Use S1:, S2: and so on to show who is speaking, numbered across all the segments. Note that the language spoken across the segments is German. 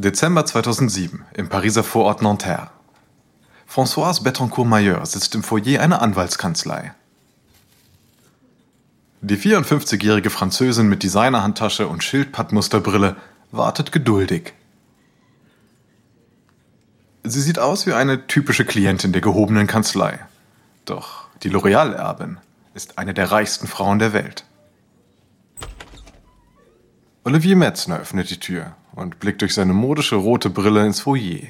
S1: Dezember 2007 im Pariser Vorort Nanterre. Françoise Bettencourt-Mailleur sitzt im Foyer einer Anwaltskanzlei. Die 54-jährige Französin mit Designerhandtasche und Schildpattmusterbrille wartet geduldig. Sie sieht aus wie eine typische Klientin der gehobenen Kanzlei. Doch die L'Oréal-Erbin ist eine der reichsten Frauen der Welt. Olivier Metzner öffnet die Tür und blickt durch seine modische rote Brille ins Foyer.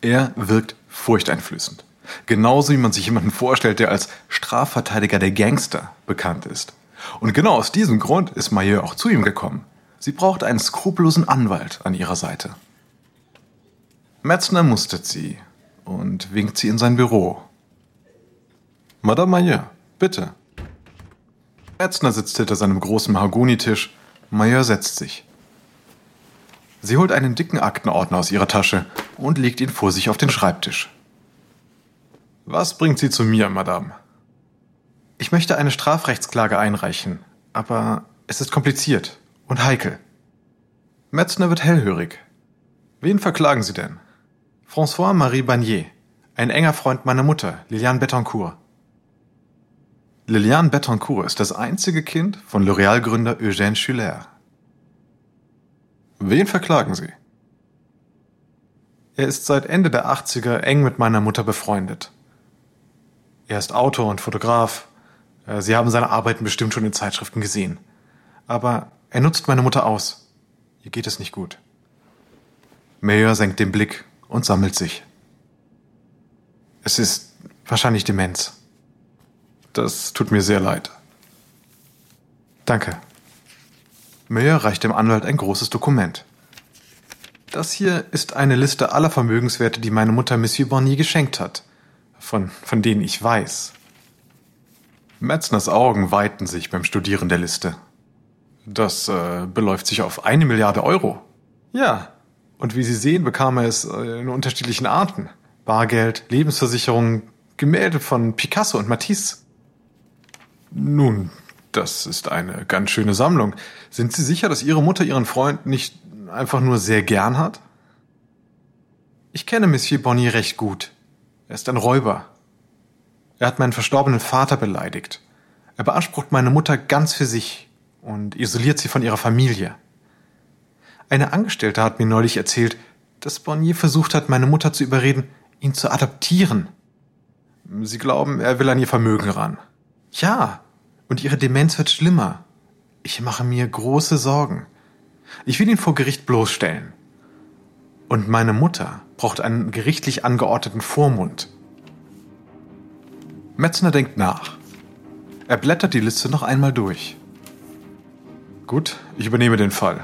S1: Er wirkt furchteinflößend. Genauso wie man sich jemanden vorstellt, der als Strafverteidiger der Gangster bekannt ist. Und genau aus diesem Grund ist Maillot auch zu ihm gekommen. Sie braucht einen skrupellosen Anwalt an ihrer Seite. Metzner mustert sie und winkt sie in sein Büro. Madame Maillot, bitte. Metzner sitzt hinter seinem großen Mahagonitisch. Maillot setzt sich. Sie holt einen dicken Aktenordner aus ihrer Tasche und legt ihn vor sich auf den Schreibtisch. Was bringt Sie zu mir, Madame? Ich möchte eine Strafrechtsklage einreichen, aber es ist kompliziert und heikel. Metzner wird hellhörig. Wen verklagen Sie denn? François-Marie Bagnier, ein enger Freund meiner Mutter, Liliane Bettencourt. Liliane Bettencourt ist das einzige Kind von L'Oréal-Gründer Eugène Schuller. Wen verklagen Sie? Er ist seit Ende der 80er eng mit meiner Mutter befreundet. Er ist Autor und Fotograf. Äh, Sie haben seine Arbeiten bestimmt schon in Zeitschriften gesehen. Aber er nutzt meine Mutter aus. Ihr geht es nicht gut. Mayer senkt den Blick und sammelt sich. Es ist wahrscheinlich Demenz. Das tut mir sehr leid. Danke. Mayer reicht dem Anwalt ein großes Dokument. Das hier ist eine Liste aller Vermögenswerte, die meine Mutter Monsieur Bonny geschenkt hat, von, von denen ich weiß. Metzners Augen weiten sich beim Studieren der Liste. Das äh, beläuft sich auf eine Milliarde Euro. Ja, und wie Sie sehen, bekam er es äh, in unterschiedlichen Arten. Bargeld, Lebensversicherung, Gemälde von Picasso und Matisse. Nun, das ist eine ganz schöne Sammlung. Sind Sie sicher, dass Ihre Mutter Ihren Freund nicht einfach nur sehr gern hat? Ich kenne Monsieur Bonny recht gut. Er ist ein Räuber. Er hat meinen verstorbenen Vater beleidigt. Er beansprucht meine Mutter ganz für sich und isoliert sie von ihrer Familie. Eine Angestellte hat mir neulich erzählt, dass Bonnier versucht hat, meine Mutter zu überreden, ihn zu adoptieren. Sie glauben, er will an ihr Vermögen ran. Ja, und ihre Demenz wird schlimmer. Ich mache mir große Sorgen. Ich will ihn vor Gericht bloßstellen. Und meine Mutter braucht einen gerichtlich angeordneten Vormund. Metzner denkt nach. Er blättert die Liste noch einmal durch. Gut, ich übernehme den Fall.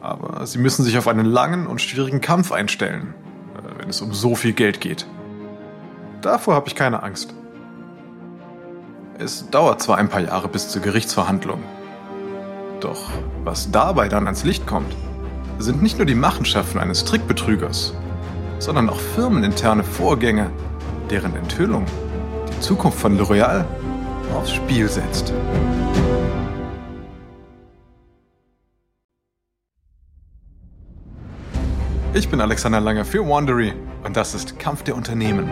S1: Aber Sie müssen sich auf einen langen und schwierigen Kampf einstellen, äh, wenn es um so viel Geld geht. Davor habe ich keine Angst. Es dauert zwar ein paar Jahre bis zur Gerichtsverhandlung. Doch was dabei dann ans Licht kommt, sind nicht nur die Machenschaften eines Trickbetrügers, sondern auch firmeninterne Vorgänge, deren Enthüllung die Zukunft von L'Oréal aufs Spiel setzt. Ich bin Alexander Lange für Wandery und das ist Kampf der Unternehmen.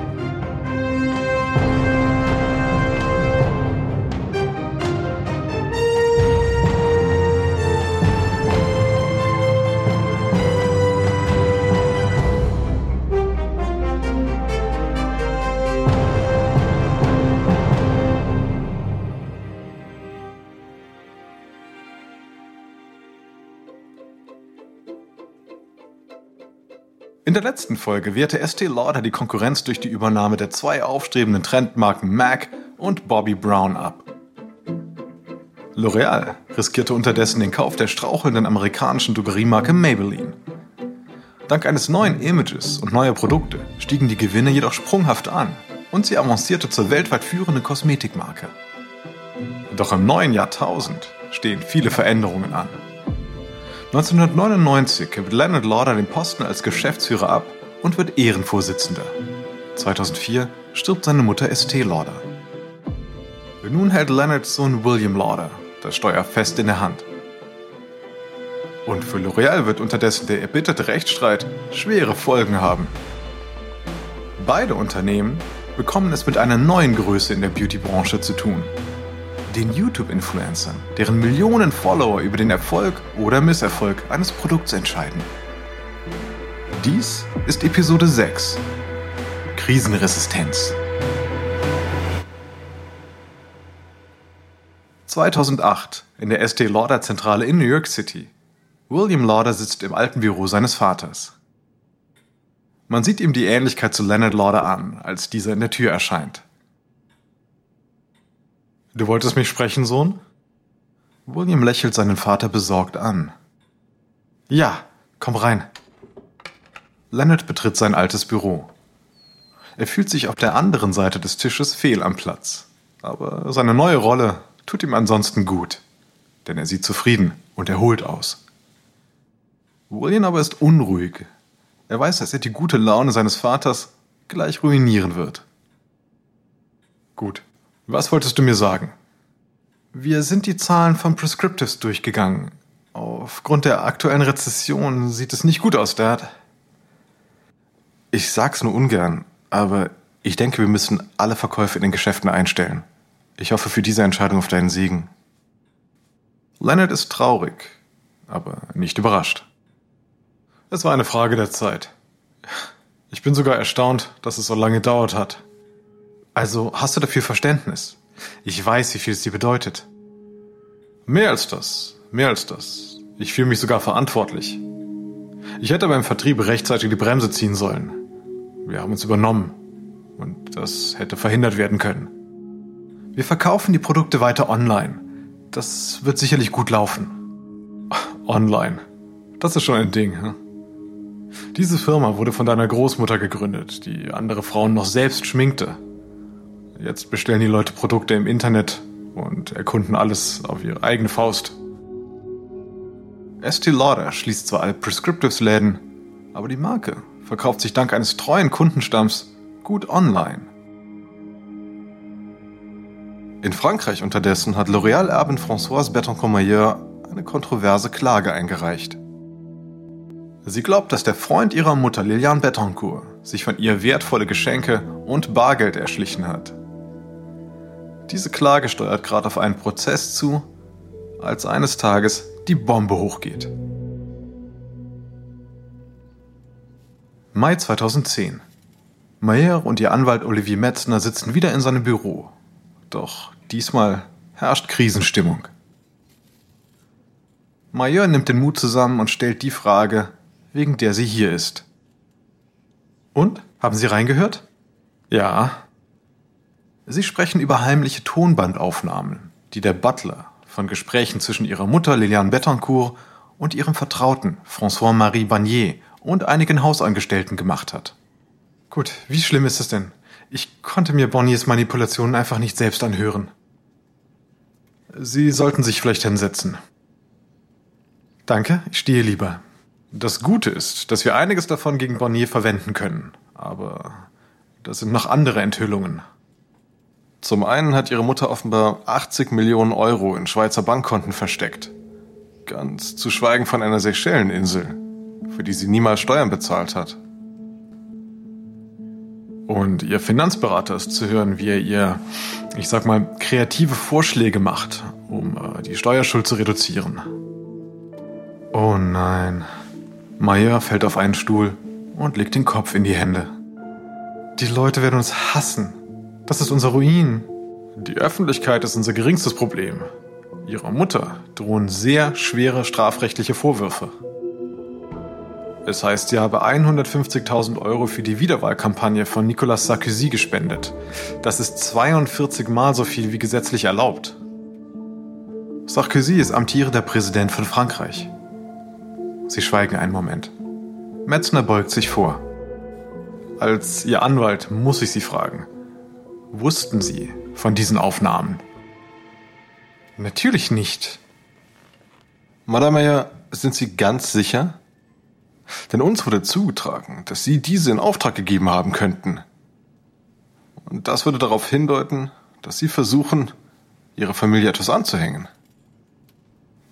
S1: Folge wehrte Estee Lauder die Konkurrenz durch die Übernahme der zwei aufstrebenden Trendmarken MAC und Bobby Brown ab. L'Oreal riskierte unterdessen den Kauf der strauchelnden amerikanischen Drogeriemarke Maybelline. Dank eines neuen Images und neuer Produkte stiegen die Gewinne jedoch sprunghaft an und sie avancierte zur weltweit führenden Kosmetikmarke. Doch im neuen Jahrtausend stehen viele Veränderungen an. 1999 gibt Leonard Lauder den Posten als Geschäftsführer ab und wird Ehrenvorsitzender. 2004 stirbt seine Mutter Estee Lauder. Nun hält Leonards Sohn William Lauder das Steuer fest in der Hand. Und für L'Oreal wird unterdessen der erbitterte Rechtsstreit schwere Folgen haben. Beide Unternehmen bekommen es mit einer neuen Größe in der Beauty-Branche zu tun. Den YouTube-Influencern, deren Millionen Follower über den Erfolg oder Misserfolg eines Produkts entscheiden. Dies ist Episode 6. Krisenresistenz. 2008 in der Estee Lauder Zentrale in New York City. William Lauder sitzt im alten Büro seines Vaters. Man sieht ihm die Ähnlichkeit zu Leonard Lauder an, als dieser in der Tür erscheint. Du wolltest mich sprechen, Sohn? William lächelt seinen Vater besorgt an. Ja, komm rein. Leonard betritt sein altes Büro. Er fühlt sich auf der anderen Seite des Tisches fehl am Platz. Aber seine neue Rolle tut ihm ansonsten gut, denn er sieht zufrieden und erholt aus. William aber ist unruhig. Er weiß, dass er die gute Laune seines Vaters gleich ruinieren wird. Gut, was wolltest du mir sagen? Wir sind die Zahlen von Prescriptives durchgegangen. Aufgrund der aktuellen Rezession sieht es nicht gut aus, Dad. Ich sag's nur ungern, aber ich denke, wir müssen alle Verkäufe in den Geschäften einstellen. Ich hoffe für diese Entscheidung auf deinen Segen. Leonard ist traurig, aber nicht überrascht. Es war eine Frage der Zeit. Ich bin sogar erstaunt, dass es so lange gedauert hat. Also hast du dafür Verständnis? Ich weiß, wie viel es dir bedeutet. Mehr als das, mehr als das. Ich fühle mich sogar verantwortlich. Ich hätte beim Vertrieb rechtzeitig die Bremse ziehen sollen. Wir haben uns übernommen und das hätte verhindert werden können. Wir verkaufen die Produkte weiter online. Das wird sicherlich gut laufen. Online. Das ist schon ein Ding. Hm? Diese Firma wurde von deiner Großmutter gegründet, die andere Frauen noch selbst schminkte. Jetzt bestellen die Leute Produkte im Internet und erkunden alles auf ihre eigene Faust. Estee Lauder schließt zwar alle Prescriptives-Läden, aber die Marke verkauft sich dank eines treuen Kundenstamms gut online. In Frankreich unterdessen hat L'Oréal-Erbin Françoise Bettencourt-Mayer eine kontroverse Klage eingereicht. Sie glaubt, dass der Freund ihrer Mutter Liliane Bettencourt sich von ihr wertvolle Geschenke und Bargeld erschlichen hat. Diese Klage steuert gerade auf einen Prozess zu, als eines Tages die Bombe hochgeht. Mai 2010. Mayer und ihr Anwalt Olivier Metzner sitzen wieder in seinem Büro doch diesmal herrscht Krisenstimmung. Major nimmt den Mut zusammen und stellt die Frage, wegen der sie hier ist. Und? Haben Sie reingehört? Ja. Sie sprechen über heimliche Tonbandaufnahmen, die der Butler von Gesprächen zwischen ihrer Mutter Liliane Bettencourt und ihrem Vertrauten François-Marie Bagnier und einigen Hausangestellten gemacht hat. Gut, wie schlimm ist es denn? Ich konnte mir Bonnies Manipulationen einfach nicht selbst anhören. Sie sollten sich vielleicht hinsetzen. Danke, ich stehe lieber. Das Gute ist, dass wir einiges davon gegen Bonnier verwenden können. Aber das sind noch andere Enthüllungen. Zum einen hat ihre Mutter offenbar 80 Millionen Euro in Schweizer Bankkonten versteckt. Ganz zu schweigen von einer Seychelleninsel, für die sie niemals Steuern bezahlt hat. Und Ihr Finanzberater ist zu hören, wie er ihr, ich sag mal, kreative Vorschläge macht, um äh, die Steuerschuld zu reduzieren. Oh nein. Maya fällt auf einen Stuhl und legt den Kopf in die Hände. Die Leute werden uns hassen. Das ist unser Ruin. Die Öffentlichkeit ist unser geringstes Problem. Ihrer Mutter drohen sehr schwere strafrechtliche Vorwürfe. Es heißt, sie habe 150.000 Euro für die Wiederwahlkampagne von Nicolas Sarkozy gespendet. Das ist 42 Mal so viel wie gesetzlich erlaubt. Sarkozy ist amtierender Präsident von Frankreich. Sie schweigen einen Moment. Metzner beugt sich vor. Als Ihr Anwalt muss ich Sie fragen. Wussten Sie von diesen Aufnahmen? Natürlich nicht.
S2: Madame Meyer, sind Sie ganz sicher? Denn uns wurde zugetragen, dass Sie diese in Auftrag gegeben haben könnten. Und das würde darauf hindeuten, dass Sie versuchen, Ihrer Familie etwas anzuhängen.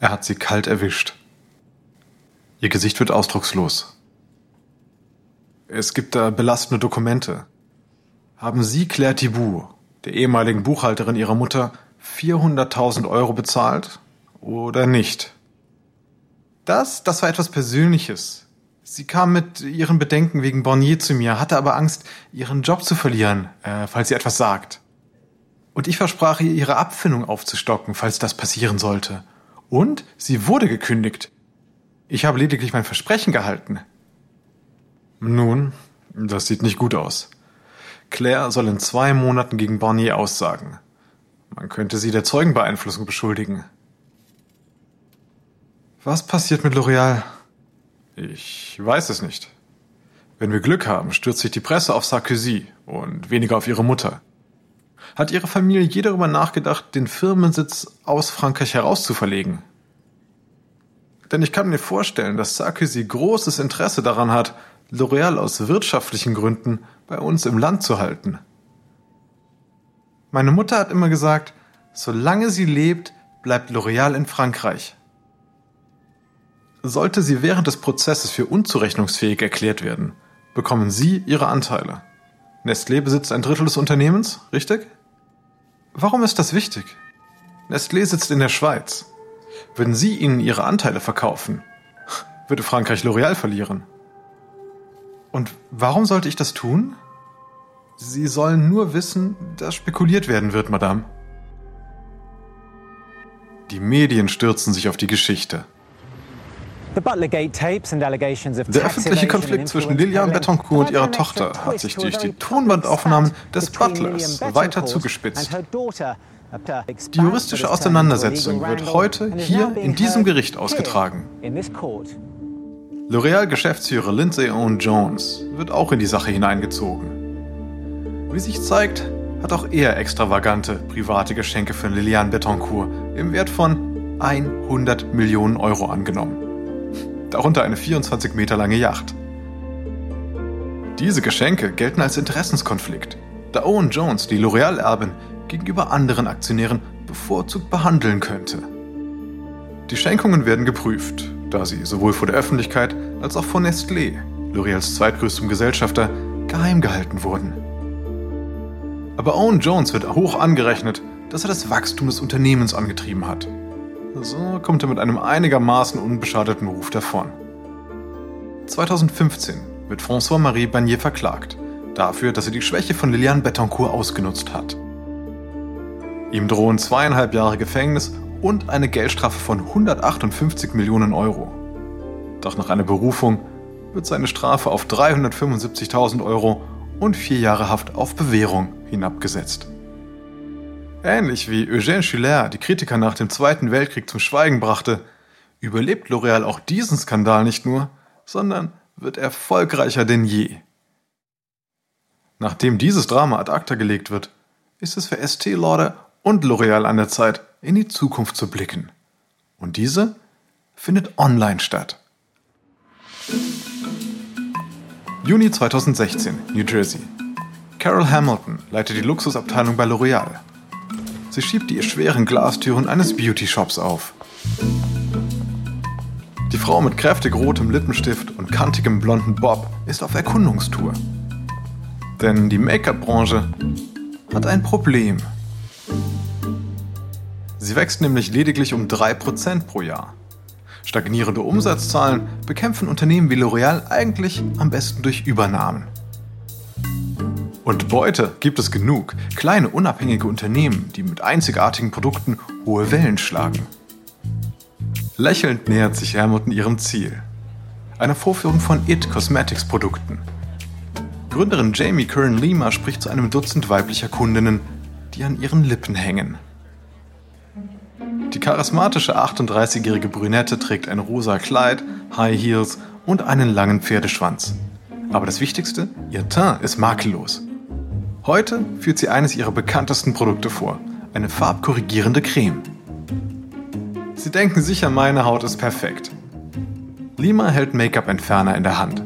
S1: Er hat sie kalt erwischt. Ihr Gesicht wird ausdruckslos. Es gibt da belastende Dokumente. Haben Sie Claire Thibault, der ehemaligen Buchhalterin Ihrer Mutter, 400.000 Euro bezahlt oder nicht? Das, das war etwas Persönliches. Sie kam mit ihren Bedenken wegen Bornier zu mir, hatte aber Angst, ihren Job zu verlieren, äh, falls sie etwas sagt. Und ich versprach ihr, ihre Abfindung aufzustocken, falls das passieren sollte. Und sie wurde gekündigt. Ich habe lediglich mein Versprechen gehalten. Nun, das sieht nicht gut aus. Claire soll in zwei Monaten gegen Barnier aussagen. Man könnte sie der Zeugenbeeinflussung beschuldigen. Was passiert mit L'Oreal? Ich weiß es nicht. Wenn wir Glück haben, stürzt sich die Presse auf Sarkozy und weniger auf ihre Mutter. Hat ihre Familie je darüber nachgedacht, den Firmensitz aus Frankreich herauszuverlegen? Denn ich kann mir vorstellen, dass Sarkozy großes Interesse daran hat, L'Oréal aus wirtschaftlichen Gründen bei uns im Land zu halten. Meine Mutter hat immer gesagt, solange sie lebt, bleibt L'Oréal in Frankreich. Sollte sie während des Prozesses für unzurechnungsfähig erklärt werden, bekommen Sie Ihre Anteile. Nestlé besitzt ein Drittel des Unternehmens, richtig? Warum ist das wichtig? Nestlé sitzt in der Schweiz. Würden Sie ihnen Ihre Anteile verkaufen, würde Frankreich L'Oréal verlieren. Und warum sollte ich das tun? Sie sollen nur wissen, dass spekuliert werden wird, Madame. Die Medien stürzen sich auf die Geschichte. Der öffentliche Konflikt zwischen Liliane Betancourt und ihrer Tochter hat sich durch die Tonbandaufnahmen des Butlers weiter zugespitzt. Die juristische Auseinandersetzung wird heute hier in diesem Gericht ausgetragen. L'Oreal-Geschäftsführer Lindsay Owen Jones wird auch in die Sache hineingezogen. Wie sich zeigt, hat auch er extravagante private Geschenke für Liliane Betancourt im Wert von 100 Millionen Euro angenommen darunter eine 24 Meter lange Yacht. Diese Geschenke gelten als Interessenskonflikt, da Owen Jones die L'Oreal-Erbin gegenüber anderen Aktionären bevorzugt behandeln könnte. Die Schenkungen werden geprüft, da sie sowohl vor der Öffentlichkeit als auch von Nestlé, L'Oreals zweitgrößtem Gesellschafter, geheim gehalten wurden. Aber Owen Jones wird hoch angerechnet, dass er das Wachstum des Unternehmens angetrieben hat so kommt er mit einem einigermaßen unbeschadeten Ruf davon. 2015 wird François-Marie Bagnier verklagt, dafür, dass er die Schwäche von Liliane Betancourt ausgenutzt hat. Ihm drohen zweieinhalb Jahre Gefängnis und eine Geldstrafe von 158 Millionen Euro. Doch nach einer Berufung wird seine Strafe auf 375.000 Euro und vier Jahre Haft auf Bewährung hinabgesetzt. Ähnlich wie Eugène Schiller die Kritiker nach dem Zweiten Weltkrieg zum Schweigen brachte, überlebt L'Oréal auch diesen Skandal nicht nur, sondern wird erfolgreicher denn je. Nachdem dieses Drama ad acta gelegt wird, ist es für Estée Lauder und L'Oréal an der Zeit, in die Zukunft zu blicken. Und diese findet online statt. Juni 2016, New Jersey. Carol Hamilton leitet die Luxusabteilung bei L'Oréal. Sie schiebt die schweren Glastüren eines Beauty-Shops auf. Die Frau mit kräftig rotem Lippenstift und kantigem blonden Bob ist auf Erkundungstour. Denn die Make-up-Branche hat ein Problem. Sie wächst nämlich lediglich um 3% pro Jahr. Stagnierende Umsatzzahlen bekämpfen Unternehmen wie L'Oreal eigentlich am besten durch Übernahmen. Und Beute gibt es genug. Kleine unabhängige Unternehmen, die mit einzigartigen Produkten hohe Wellen schlagen. Lächelnd nähert sich Hamilton ihrem Ziel. Eine Vorführung von IT Cosmetics Produkten. Gründerin Jamie Curran Lima spricht zu einem Dutzend weiblicher Kundinnen, die an ihren Lippen hängen. Die charismatische 38-jährige Brünette trägt ein rosa Kleid, High Heels und einen langen Pferdeschwanz. Aber das Wichtigste, ihr Teint ist makellos. Heute führt sie eines ihrer bekanntesten Produkte vor, eine farbkorrigierende Creme. Sie denken sicher, meine Haut ist perfekt. Lima hält Make-up-Entferner in der Hand.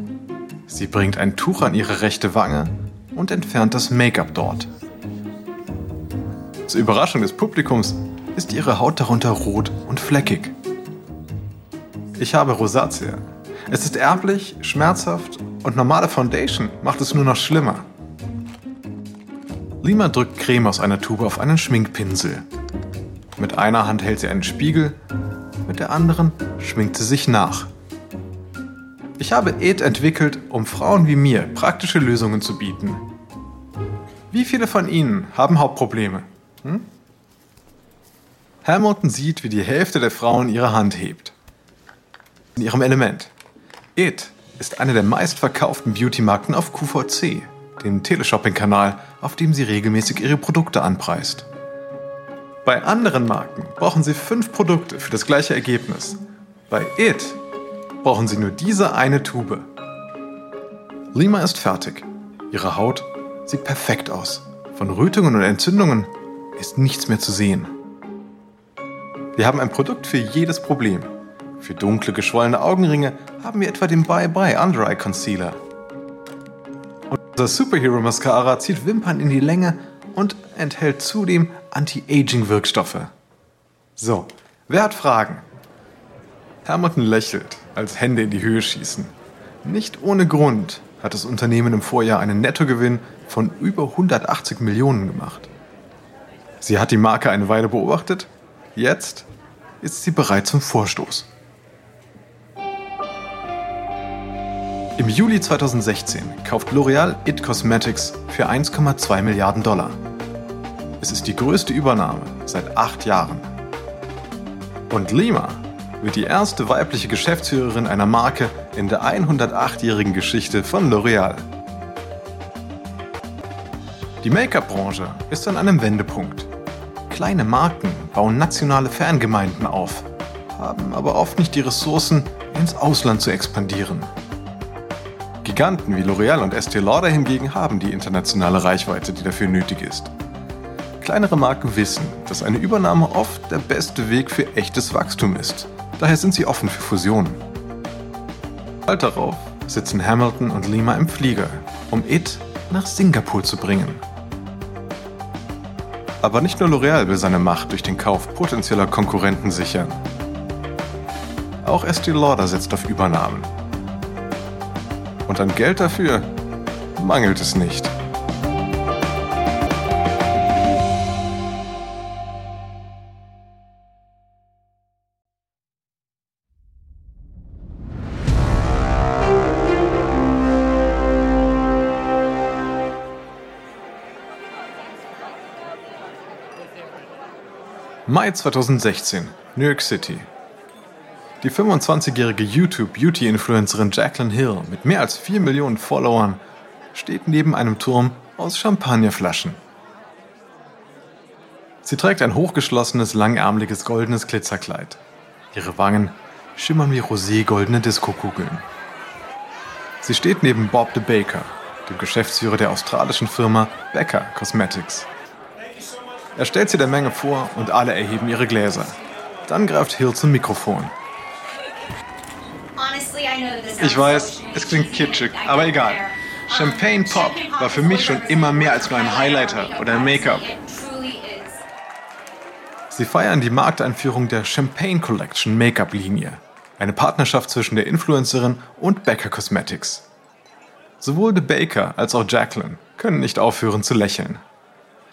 S1: Sie bringt ein Tuch an ihre rechte Wange und entfernt das Make-up dort. Zur Überraschung des Publikums ist ihre Haut darunter rot und fleckig. Ich habe Rosatia, Es ist erblich, schmerzhaft und normale Foundation macht es nur noch schlimmer. Lima drückt Creme aus einer Tube auf einen Schminkpinsel. Mit einer Hand hält sie einen Spiegel, mit der anderen schminkt sie sich nach. Ich habe ED entwickelt, um Frauen wie mir praktische Lösungen zu bieten. Wie viele von Ihnen haben Hauptprobleme? Hm? Hamilton sieht, wie die Hälfte der Frauen ihre Hand hebt. In ihrem Element. It ist eine der meistverkauften Beauty-Marken auf QVC, dem Teleshopping-Kanal, auf dem sie regelmäßig ihre Produkte anpreist. Bei anderen Marken brauchen sie fünf Produkte für das gleiche Ergebnis. Bei It brauchen sie nur diese eine Tube. Lima ist fertig. Ihre Haut sieht perfekt aus. Von Rötungen und Entzündungen ist nichts mehr zu sehen. Wir haben ein Produkt für jedes Problem. Für dunkle, geschwollene Augenringe haben wir etwa den Bye Bye Under Eye Concealer. Unser Superhero Mascara zieht Wimpern in die Länge und enthält zudem Anti-Aging-Wirkstoffe. So, wer hat Fragen? Hamilton lächelt, als Hände in die Höhe schießen. Nicht ohne Grund hat das Unternehmen im Vorjahr einen Nettogewinn von über 180 Millionen gemacht. Sie hat die Marke eine Weile beobachtet, jetzt ist sie bereit zum Vorstoß. Im Juli 2016 kauft L'Oreal It Cosmetics für 1,2 Milliarden Dollar. Es ist die größte Übernahme seit acht Jahren. Und Lima wird die erste weibliche Geschäftsführerin einer Marke in der 108-jährigen Geschichte von L'Oreal. Die Make-up-Branche ist an einem Wendepunkt. Kleine Marken bauen nationale Fangemeinden auf, haben aber oft nicht die Ressourcen, ins Ausland zu expandieren. Giganten wie L'Oreal und Estée Lauder hingegen haben die internationale Reichweite, die dafür nötig ist. Kleinere Marken wissen, dass eine Übernahme oft der beste Weg für echtes Wachstum ist. Daher sind sie offen für Fusionen. Bald darauf sitzen Hamilton und Lima im Flieger, um It nach Singapur zu bringen. Aber nicht nur L'Oreal will seine Macht durch den Kauf potenzieller Konkurrenten sichern. Auch Estée Lauder setzt auf Übernahmen. Und an Geld dafür mangelt es nicht. Mai 2016, New York City. Die 25-jährige YouTube-Beauty-Influencerin Jacqueline Hill mit mehr als 4 Millionen Followern steht neben einem Turm aus Champagnerflaschen. Sie trägt ein hochgeschlossenes, langärmliches goldenes Glitzerkleid. Ihre Wangen schimmern wie roségoldene Diskokugeln. Sie steht neben Bob the Baker, dem Geschäftsführer der australischen Firma Becker Cosmetics. Er stellt sie der Menge vor und alle erheben ihre Gläser. Dann greift Hill zum Mikrofon.
S3: Ich weiß, es klingt kitschig, aber egal. Champagne Pop war für mich schon immer mehr als nur ein Highlighter oder ein Make-up.
S1: Sie feiern die Markteinführung der Champagne Collection Make-up-Linie, eine Partnerschaft zwischen der Influencerin und Becker Cosmetics. Sowohl The Baker als auch Jacqueline können nicht aufhören zu lächeln.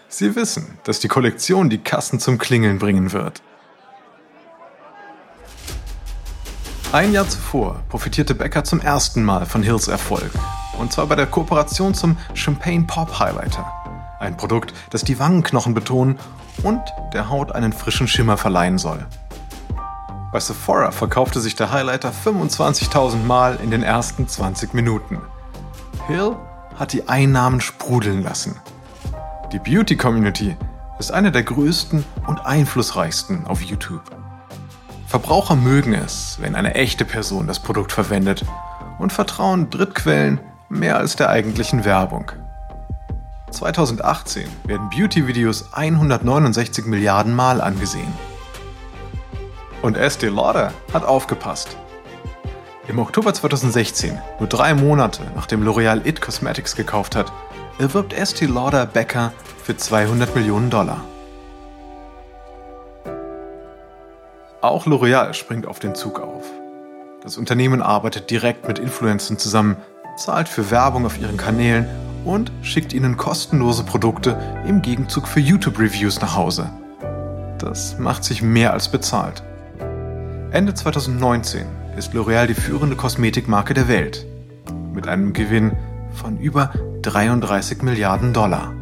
S1: Sie wissen, dass die Kollektion die Kassen zum Klingeln bringen wird. Ein Jahr zuvor profitierte Becker zum ersten Mal von Hills Erfolg. Und zwar bei der Kooperation zum Champagne Pop Highlighter. Ein Produkt, das die Wangenknochen betonen und der Haut einen frischen Schimmer verleihen soll. Bei Sephora verkaufte sich der Highlighter 25.000 Mal in den ersten 20 Minuten. Hill hat die Einnahmen sprudeln lassen. Die Beauty Community ist eine der größten und einflussreichsten auf YouTube. Verbraucher mögen es, wenn eine echte Person das Produkt verwendet und vertrauen Drittquellen mehr als der eigentlichen Werbung. 2018 werden Beauty-Videos 169 Milliarden Mal angesehen. Und Estee Lauder hat aufgepasst. Im Oktober 2016, nur drei Monate nachdem L'Oreal It Cosmetics gekauft hat, erwirbt Estee Lauder Becker für 200 Millionen Dollar. Auch L'Oreal springt auf den Zug auf. Das Unternehmen arbeitet direkt mit Influencern zusammen, zahlt für Werbung auf ihren Kanälen und schickt ihnen kostenlose Produkte im Gegenzug für YouTube-Reviews nach Hause. Das macht sich mehr als bezahlt. Ende 2019 ist L'Oreal die führende Kosmetikmarke der Welt. Mit einem Gewinn von über 33 Milliarden Dollar.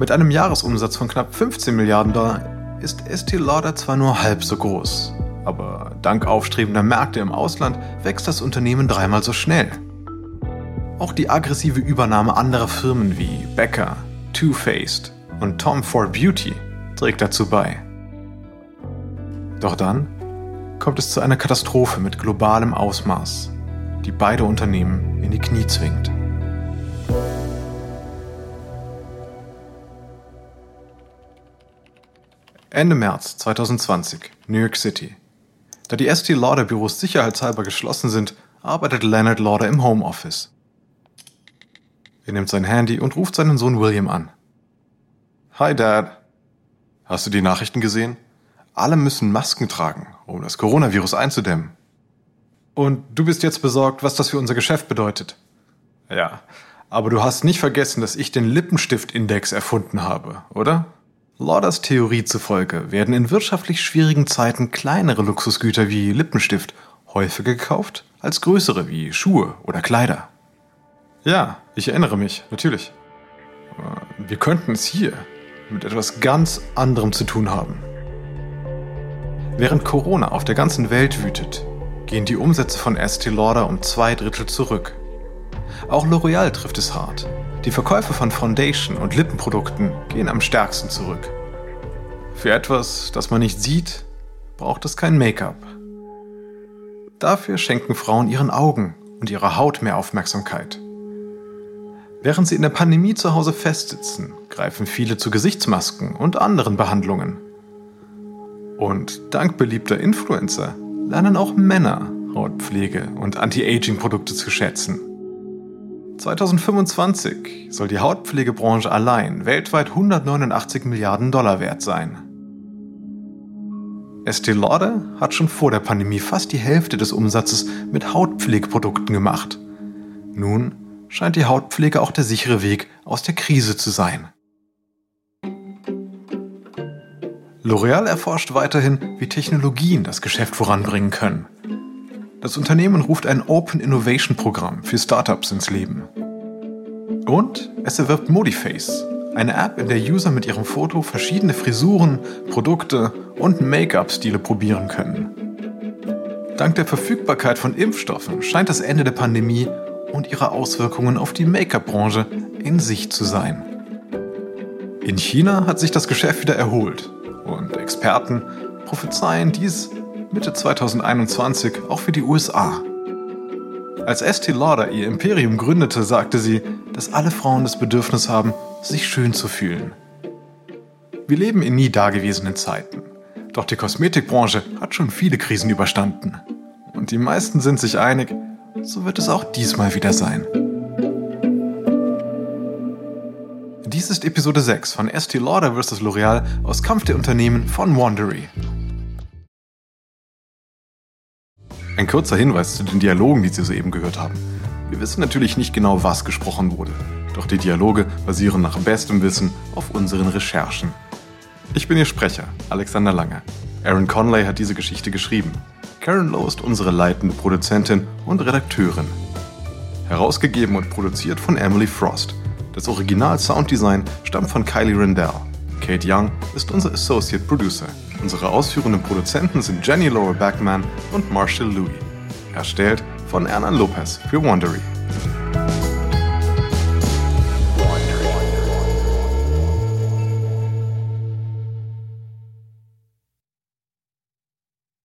S1: Mit einem Jahresumsatz von knapp 15 Milliarden Dollar ist Estee Lauder zwar nur halb so groß, aber dank aufstrebender Märkte im Ausland wächst das Unternehmen dreimal so schnell. Auch die aggressive Übernahme anderer Firmen wie Becca, Too Faced und Tom Ford Beauty trägt dazu bei. Doch dann kommt es zu einer Katastrophe mit globalem Ausmaß, die beide Unternehmen in die Knie zwingt. Ende März 2020, New York City. Da die Estee Lauder Büros sicherheitshalber geschlossen sind, arbeitet Leonard Lauder im Homeoffice. Er nimmt sein Handy und ruft seinen Sohn William an.
S2: Hi Dad. Hast du die Nachrichten gesehen? Alle müssen Masken tragen, um das Coronavirus einzudämmen.
S1: Und du bist jetzt besorgt, was das für unser Geschäft bedeutet. Ja, aber du hast nicht vergessen, dass ich den Lippenstift-Index erfunden habe, oder? Lauders Theorie zufolge werden in wirtschaftlich schwierigen Zeiten kleinere Luxusgüter wie Lippenstift häufiger gekauft als größere wie Schuhe oder Kleider. Ja, ich erinnere mich, natürlich. Wir könnten es hier mit etwas ganz anderem zu tun haben. Während Corona auf der ganzen Welt wütet, gehen die Umsätze von Estee Lauder um zwei Drittel zurück. Auch L'Oreal trifft es hart. Die Verkäufe von Foundation und Lippenprodukten gehen am stärksten zurück. Für etwas, das man nicht sieht, braucht es kein Make-up. Dafür schenken Frauen ihren Augen und ihrer Haut mehr Aufmerksamkeit. Während sie in der Pandemie zu Hause festsitzen, greifen viele zu Gesichtsmasken und anderen Behandlungen. Und dank beliebter Influencer lernen auch Männer Hautpflege und Anti-Aging-Produkte zu schätzen. 2025 soll die Hautpflegebranche allein weltweit 189 Milliarden Dollar wert sein. Estee Lauder hat schon vor der Pandemie fast die Hälfte des Umsatzes mit Hautpflegeprodukten gemacht. Nun scheint die Hautpflege auch der sichere Weg aus der Krise zu sein. L'Oreal erforscht weiterhin, wie Technologien das Geschäft voranbringen können. Das Unternehmen ruft ein Open Innovation Programm für Startups ins Leben. Und es erwirbt Modiface, eine App, in der User mit ihrem Foto verschiedene Frisuren, Produkte und Make-up-Stile probieren können. Dank der Verfügbarkeit von Impfstoffen scheint das Ende der Pandemie und ihre Auswirkungen auf die Make-up-Branche in Sicht zu sein. In China hat sich das Geschäft wieder erholt und Experten prophezeien dies Mitte 2021 auch für die USA. Als Estee Lauder ihr Imperium gründete, sagte sie, dass alle Frauen das Bedürfnis haben, sich schön zu fühlen. Wir leben in nie dagewesenen Zeiten. Doch die Kosmetikbranche hat schon viele Krisen überstanden. Und die meisten sind sich einig, so wird es auch diesmal wieder sein. Dies ist Episode 6 von Estee Lauder vs. L'Oreal aus Kampf der Unternehmen von Wandery. Ein kurzer Hinweis zu den Dialogen, die Sie soeben gehört haben. Wir wissen natürlich nicht genau, was gesprochen wurde, doch die Dialoge basieren nach bestem Wissen auf unseren Recherchen. Ich bin Ihr Sprecher, Alexander Lange. Aaron Conley hat diese Geschichte geschrieben. Karen Lowe ist unsere leitende Produzentin und Redakteurin. Herausgegeben und produziert von Emily Frost. Das Original Sounddesign stammt von Kylie Rendell. Kate Young ist unser Associate Producer. Unsere ausführenden Produzenten sind Jenny Laura Backman und Marshall Louis. Erstellt von Ernan Lopez für Wandery.